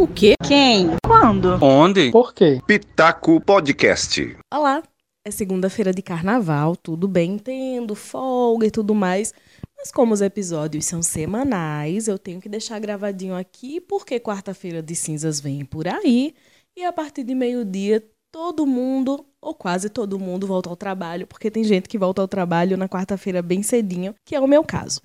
O quê? Quem? Quando? Onde? Por quê? Pitaco Podcast. Olá, é segunda-feira de carnaval, tudo bem, entendo, folga e tudo mais. Mas como os episódios são semanais, eu tenho que deixar gravadinho aqui porque quarta-feira de cinzas vem por aí e a partir de meio-dia todo mundo, ou quase todo mundo, volta ao trabalho, porque tem gente que volta ao trabalho na quarta-feira bem cedinho, que é o meu caso.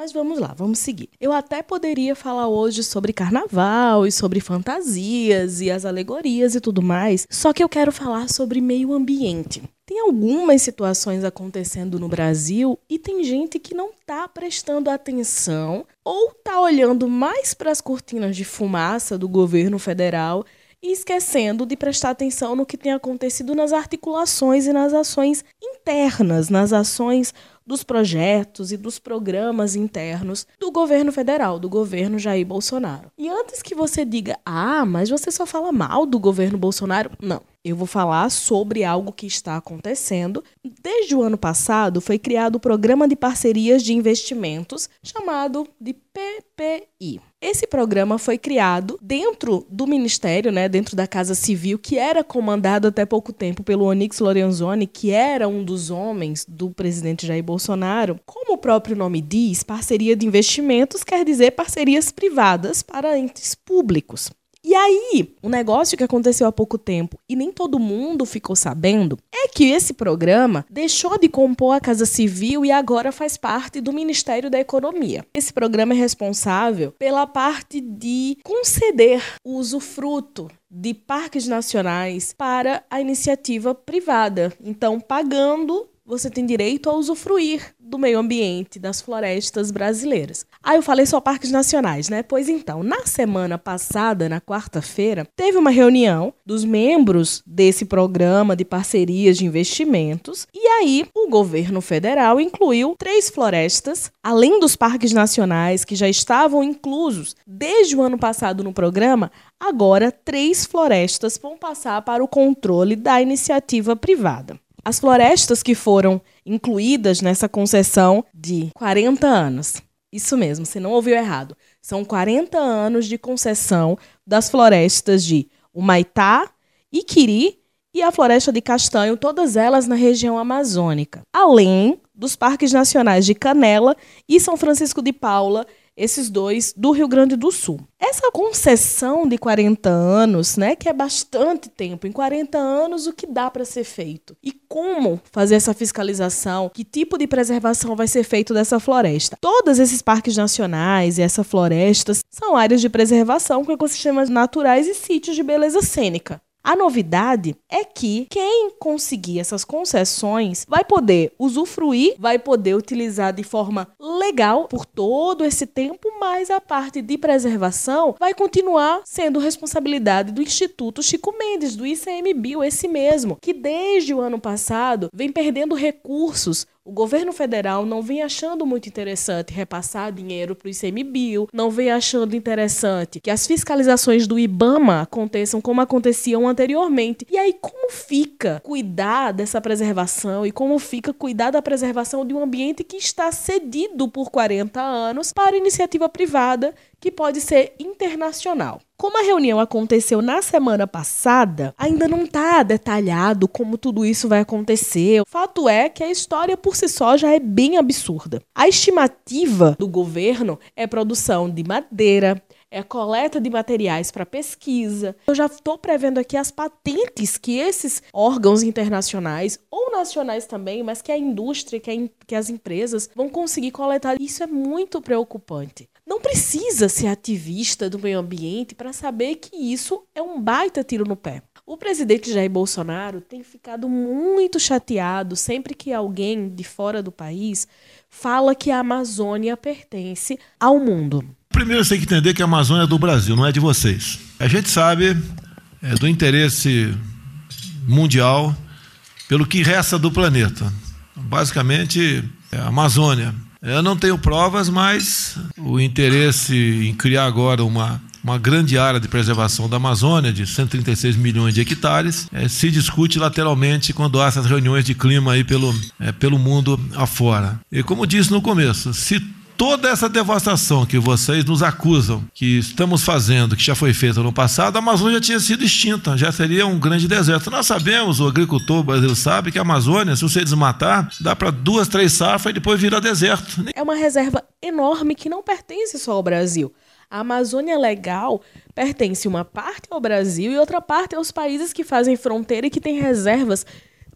Mas vamos lá, vamos seguir. Eu até poderia falar hoje sobre carnaval e sobre fantasias e as alegorias e tudo mais, só que eu quero falar sobre meio ambiente. Tem algumas situações acontecendo no Brasil e tem gente que não está prestando atenção ou está olhando mais para as cortinas de fumaça do governo federal e esquecendo de prestar atenção no que tem acontecido nas articulações e nas ações internas, nas ações dos projetos e dos programas internos do governo federal, do governo Jair Bolsonaro. E antes que você diga, ah, mas você só fala mal do governo Bolsonaro, não. Eu vou falar sobre algo que está acontecendo. Desde o ano passado, foi criado o Programa de Parcerias de Investimentos, chamado de PPI. Esse programa foi criado dentro do Ministério, né, dentro da Casa Civil, que era comandado até pouco tempo pelo Onyx Lorenzoni, que era um dos homens do presidente Jair Bolsonaro. Como o próprio nome diz, parceria de investimentos quer dizer parcerias privadas para entes públicos. E aí, um negócio que aconteceu há pouco tempo e nem todo mundo ficou sabendo é que esse programa deixou de compor a Casa Civil e agora faz parte do Ministério da Economia. Esse programa é responsável pela parte de conceder o usufruto de parques nacionais para a iniciativa privada. Então, pagando você tem direito a usufruir do meio ambiente, das florestas brasileiras. Ah, eu falei só parques nacionais, né? Pois então, na semana passada, na quarta-feira, teve uma reunião dos membros desse programa de parcerias de investimentos e aí o governo federal incluiu três florestas, além dos parques nacionais que já estavam inclusos desde o ano passado no programa, agora três florestas vão passar para o controle da iniciativa privada. As florestas que foram incluídas nessa concessão de 40 anos. Isso mesmo, você não ouviu errado. São 40 anos de concessão das florestas de Humaitá, Iquiri e a Floresta de Castanho, todas elas na região amazônica. Além dos parques nacionais de Canela e São Francisco de Paula esses dois do Rio Grande do Sul. Essa concessão de 40 anos, né, que é bastante tempo, em 40 anos o que dá para ser feito? E como fazer essa fiscalização? Que tipo de preservação vai ser feito dessa floresta? Todos esses parques nacionais e essas florestas são áreas de preservação com ecossistemas naturais e sítios de beleza cênica. A novidade é que quem conseguir essas concessões vai poder usufruir, vai poder utilizar de forma legal por todo esse tempo, mas a parte de preservação vai continuar sendo responsabilidade do Instituto Chico Mendes, do ICMBio, esse mesmo, que desde o ano passado vem perdendo recursos o governo federal não vem achando muito interessante repassar dinheiro para o ICMBio, não vem achando interessante que as fiscalizações do IBAMA aconteçam como aconteciam anteriormente. E aí, como fica cuidar dessa preservação e como fica cuidar da preservação de um ambiente que está cedido por 40 anos para iniciativa privada que pode ser internacional. Como a reunião aconteceu na semana passada, ainda não está detalhado como tudo isso vai acontecer. Fato é que a história por si só já é bem absurda. A estimativa do governo é produção de madeira, é coleta de materiais para pesquisa. Eu já estou prevendo aqui as patentes que esses órgãos internacionais ou nacionais também, mas que a indústria, que, a, que as empresas vão conseguir coletar. Isso é muito preocupante. Não precisa ser ativista do meio ambiente para saber que isso é um baita tiro no pé. O presidente Jair Bolsonaro tem ficado muito chateado sempre que alguém de fora do país fala que a Amazônia pertence ao mundo. Primeiro você tem que entender que a Amazônia é do Brasil, não é de vocês. A gente sabe é, do interesse mundial pelo que resta do planeta. Basicamente, é a Amazônia eu não tenho provas, mas o interesse em criar agora uma, uma grande área de preservação da Amazônia, de 136 milhões de hectares, é, se discute lateralmente quando há essas reuniões de clima aí pelo, é, pelo mundo afora. E como disse no começo, se toda essa devastação que vocês nos acusam que estamos fazendo, que já foi feita no passado, a Amazônia já tinha sido extinta, já seria um grande deserto. Nós sabemos, o agricultor brasileiro sabe que a Amazônia, se você desmatar, dá para duas, três safras e depois vira deserto. É uma reserva enorme que não pertence só ao Brasil. A Amazônia Legal pertence uma parte ao Brasil e outra parte aos países que fazem fronteira e que têm reservas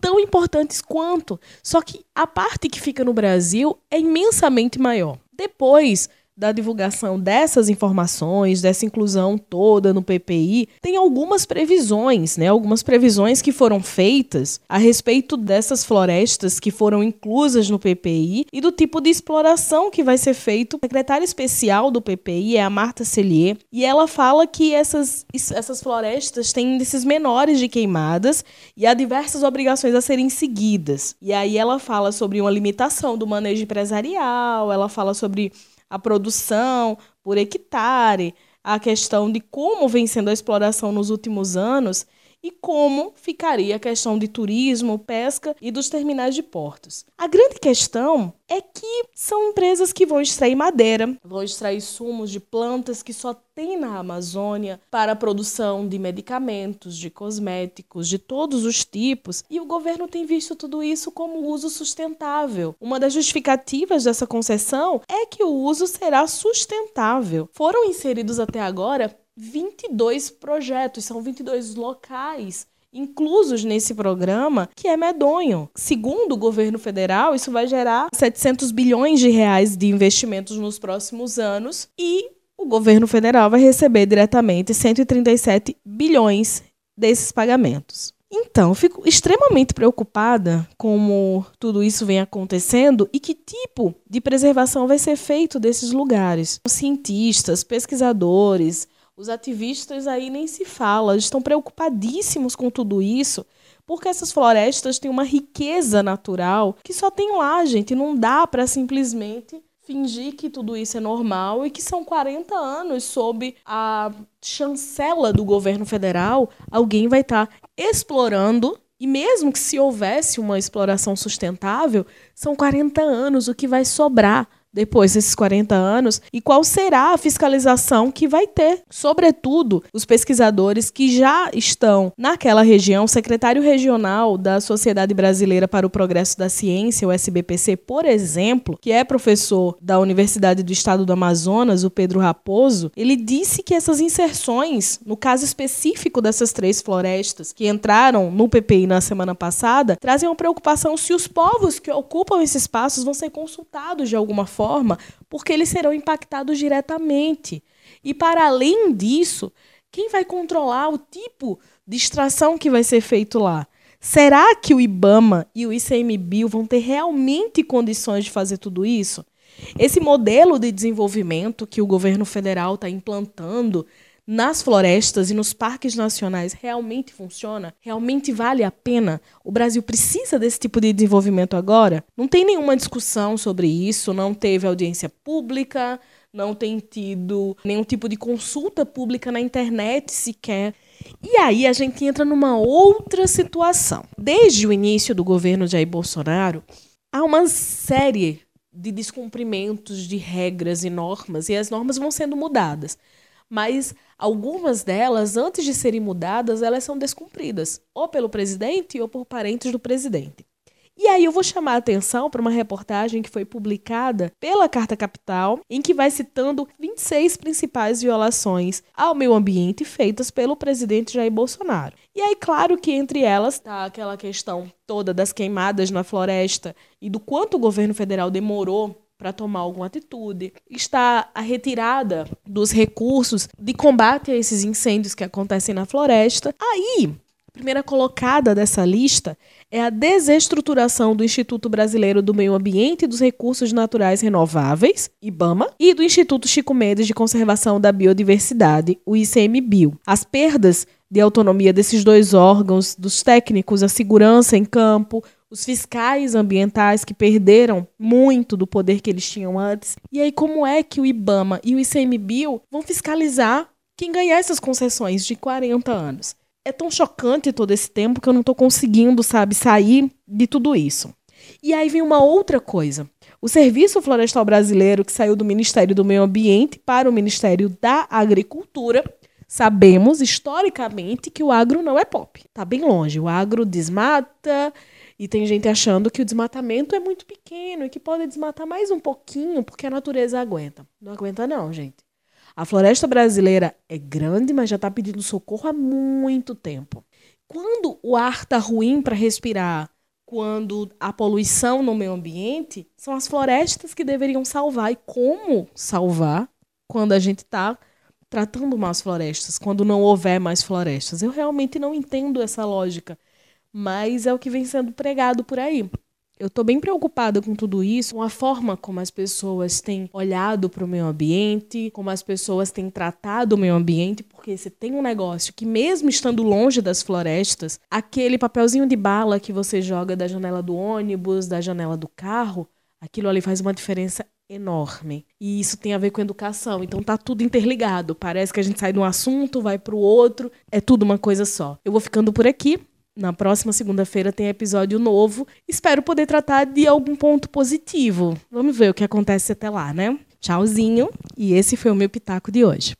tão importantes quanto. Só que a parte que fica no Brasil é imensamente maior. Depois da divulgação dessas informações, dessa inclusão toda no PPI, tem algumas previsões, né? Algumas previsões que foram feitas a respeito dessas florestas que foram inclusas no PPI e do tipo de exploração que vai ser feito. A secretária especial do PPI é a Marta Cellier, e ela fala que essas, essas florestas têm índices menores de queimadas e há diversas obrigações a serem seguidas. E aí ela fala sobre uma limitação do manejo empresarial, ela fala sobre a produção por hectare, a questão de como vem sendo a exploração nos últimos anos e como ficaria a questão de turismo, pesca e dos terminais de portos. A grande questão é que são empresas que vão extrair madeira, vão extrair sumos de plantas que só tem na Amazônia para a produção de medicamentos, de cosméticos, de todos os tipos, e o governo tem visto tudo isso como uso sustentável. Uma das justificativas dessa concessão é que o uso será sustentável. Foram inseridos até agora 22 projetos, são 22 locais inclusos nesse programa, que é medonho. Segundo o governo federal, isso vai gerar 700 bilhões de reais de investimentos nos próximos anos e o governo federal vai receber diretamente 137 bilhões desses pagamentos. Então, fico extremamente preocupada como tudo isso vem acontecendo e que tipo de preservação vai ser feito desses lugares. Os cientistas, pesquisadores, os ativistas aí nem se fala, estão preocupadíssimos com tudo isso, porque essas florestas têm uma riqueza natural que só tem lá, gente. Não dá para simplesmente fingir que tudo isso é normal e que são 40 anos sob a chancela do governo federal, alguém vai estar tá explorando. E mesmo que se houvesse uma exploração sustentável, são 40 anos o que vai sobrar depois desses 40 anos e qual será a fiscalização que vai ter. Sobretudo, os pesquisadores que já estão naquela região, o secretário regional da Sociedade Brasileira para o Progresso da Ciência, o SBPC, por exemplo, que é professor da Universidade do Estado do Amazonas, o Pedro Raposo, ele disse que essas inserções, no caso específico dessas três florestas que entraram no PPI na semana passada, trazem uma preocupação se os povos que ocupam esses espaços vão ser consultados de alguma forma forma, porque eles serão impactados diretamente. E para além disso, quem vai controlar o tipo de extração que vai ser feito lá? Será que o IBAMA e o ICMBio vão ter realmente condições de fazer tudo isso? Esse modelo de desenvolvimento que o governo federal está implantando nas florestas e nos parques nacionais realmente funciona? Realmente vale a pena? O Brasil precisa desse tipo de desenvolvimento agora? Não tem nenhuma discussão sobre isso, não teve audiência pública, não tem tido nenhum tipo de consulta pública na internet sequer. E aí a gente entra numa outra situação. Desde o início do governo Jair Bolsonaro, há uma série de descumprimentos de regras e normas, e as normas vão sendo mudadas mas algumas delas, antes de serem mudadas, elas são descumpridas, ou pelo presidente ou por parentes do presidente. E aí eu vou chamar a atenção para uma reportagem que foi publicada pela Carta Capital, em que vai citando 26 principais violações ao meio ambiente feitas pelo presidente Jair Bolsonaro. E aí, claro que entre elas está aquela questão toda das queimadas na floresta e do quanto o governo federal demorou para tomar alguma atitude, está a retirada dos recursos de combate a esses incêndios que acontecem na floresta. Aí, a primeira colocada dessa lista é a desestruturação do Instituto Brasileiro do Meio Ambiente e dos Recursos Naturais Renováveis, IBAMA, e do Instituto Chico Mendes de Conservação da Biodiversidade, o ICMBio. As perdas de autonomia desses dois órgãos, dos técnicos, a segurança em campo, os fiscais ambientais que perderam muito do poder que eles tinham antes. E aí, como é que o IBAMA e o ICMBio vão fiscalizar quem ganhar essas concessões de 40 anos? É tão chocante todo esse tempo que eu não estou conseguindo, sabe, sair de tudo isso. E aí vem uma outra coisa. O Serviço Florestal Brasileiro, que saiu do Ministério do Meio Ambiente para o Ministério da Agricultura, sabemos historicamente que o agro não é pop. Tá bem longe. O agro desmata e tem gente achando que o desmatamento é muito pequeno e que pode desmatar mais um pouquinho porque a natureza aguenta. Não aguenta não, gente. A floresta brasileira é grande, mas já está pedindo socorro há muito tempo. Quando o ar está ruim para respirar, quando a poluição no meio ambiente, são as florestas que deveriam salvar. E como salvar quando a gente está tratando mais florestas, quando não houver mais florestas? Eu realmente não entendo essa lógica, mas é o que vem sendo pregado por aí. Eu estou bem preocupada com tudo isso, com a forma como as pessoas têm olhado para o meio ambiente, como as pessoas têm tratado o meio ambiente, porque você tem um negócio que, mesmo estando longe das florestas, aquele papelzinho de bala que você joga da janela do ônibus, da janela do carro, aquilo ali faz uma diferença enorme. E isso tem a ver com educação. Então tá tudo interligado. Parece que a gente sai de um assunto, vai para o outro, é tudo uma coisa só. Eu vou ficando por aqui. Na próxima segunda-feira tem episódio novo. Espero poder tratar de algum ponto positivo. Vamos ver o que acontece até lá, né? Tchauzinho. E esse foi o meu pitaco de hoje.